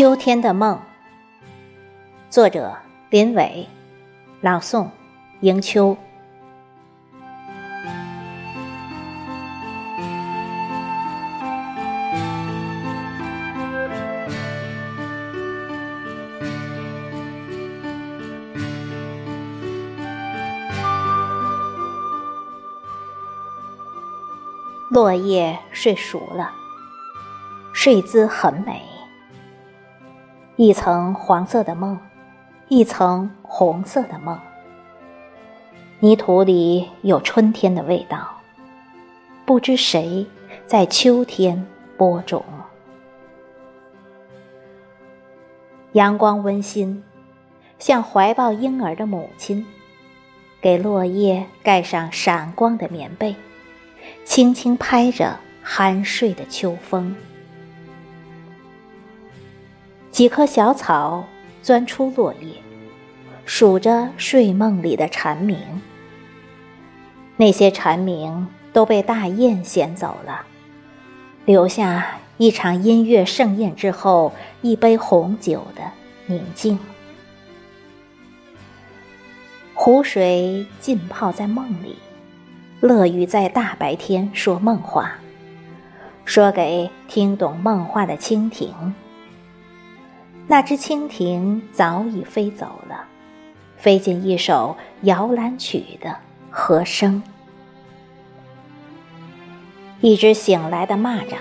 秋天的梦，作者林伟，朗诵迎秋。落叶睡熟了，睡姿很美。一层黄色的梦，一层红色的梦。泥土里有春天的味道，不知谁在秋天播种。阳光温馨，像怀抱婴儿的母亲，给落叶盖上闪光的棉被，轻轻拍着酣睡的秋风。几棵小草钻出落叶，数着睡梦里的蝉鸣。那些蝉鸣都被大雁衔走了，留下一场音乐盛宴之后一杯红酒的宁静。湖水浸泡在梦里，乐于在大白天说梦话，说给听懂梦话的蜻蜓。那只蜻蜓早已飞走了，飞进一首摇篮曲的和声。一只醒来的蚂蚱，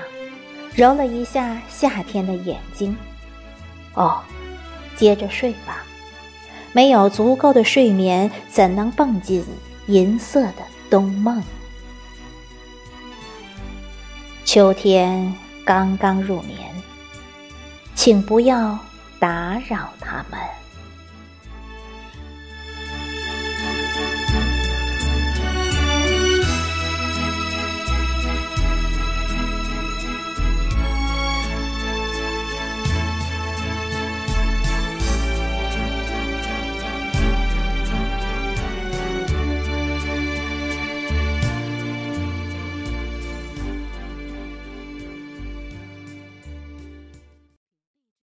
揉了一下夏天的眼睛。哦，接着睡吧，没有足够的睡眠，怎能蹦进银色的冬梦？秋天刚刚入眠，请不要。打扰他们。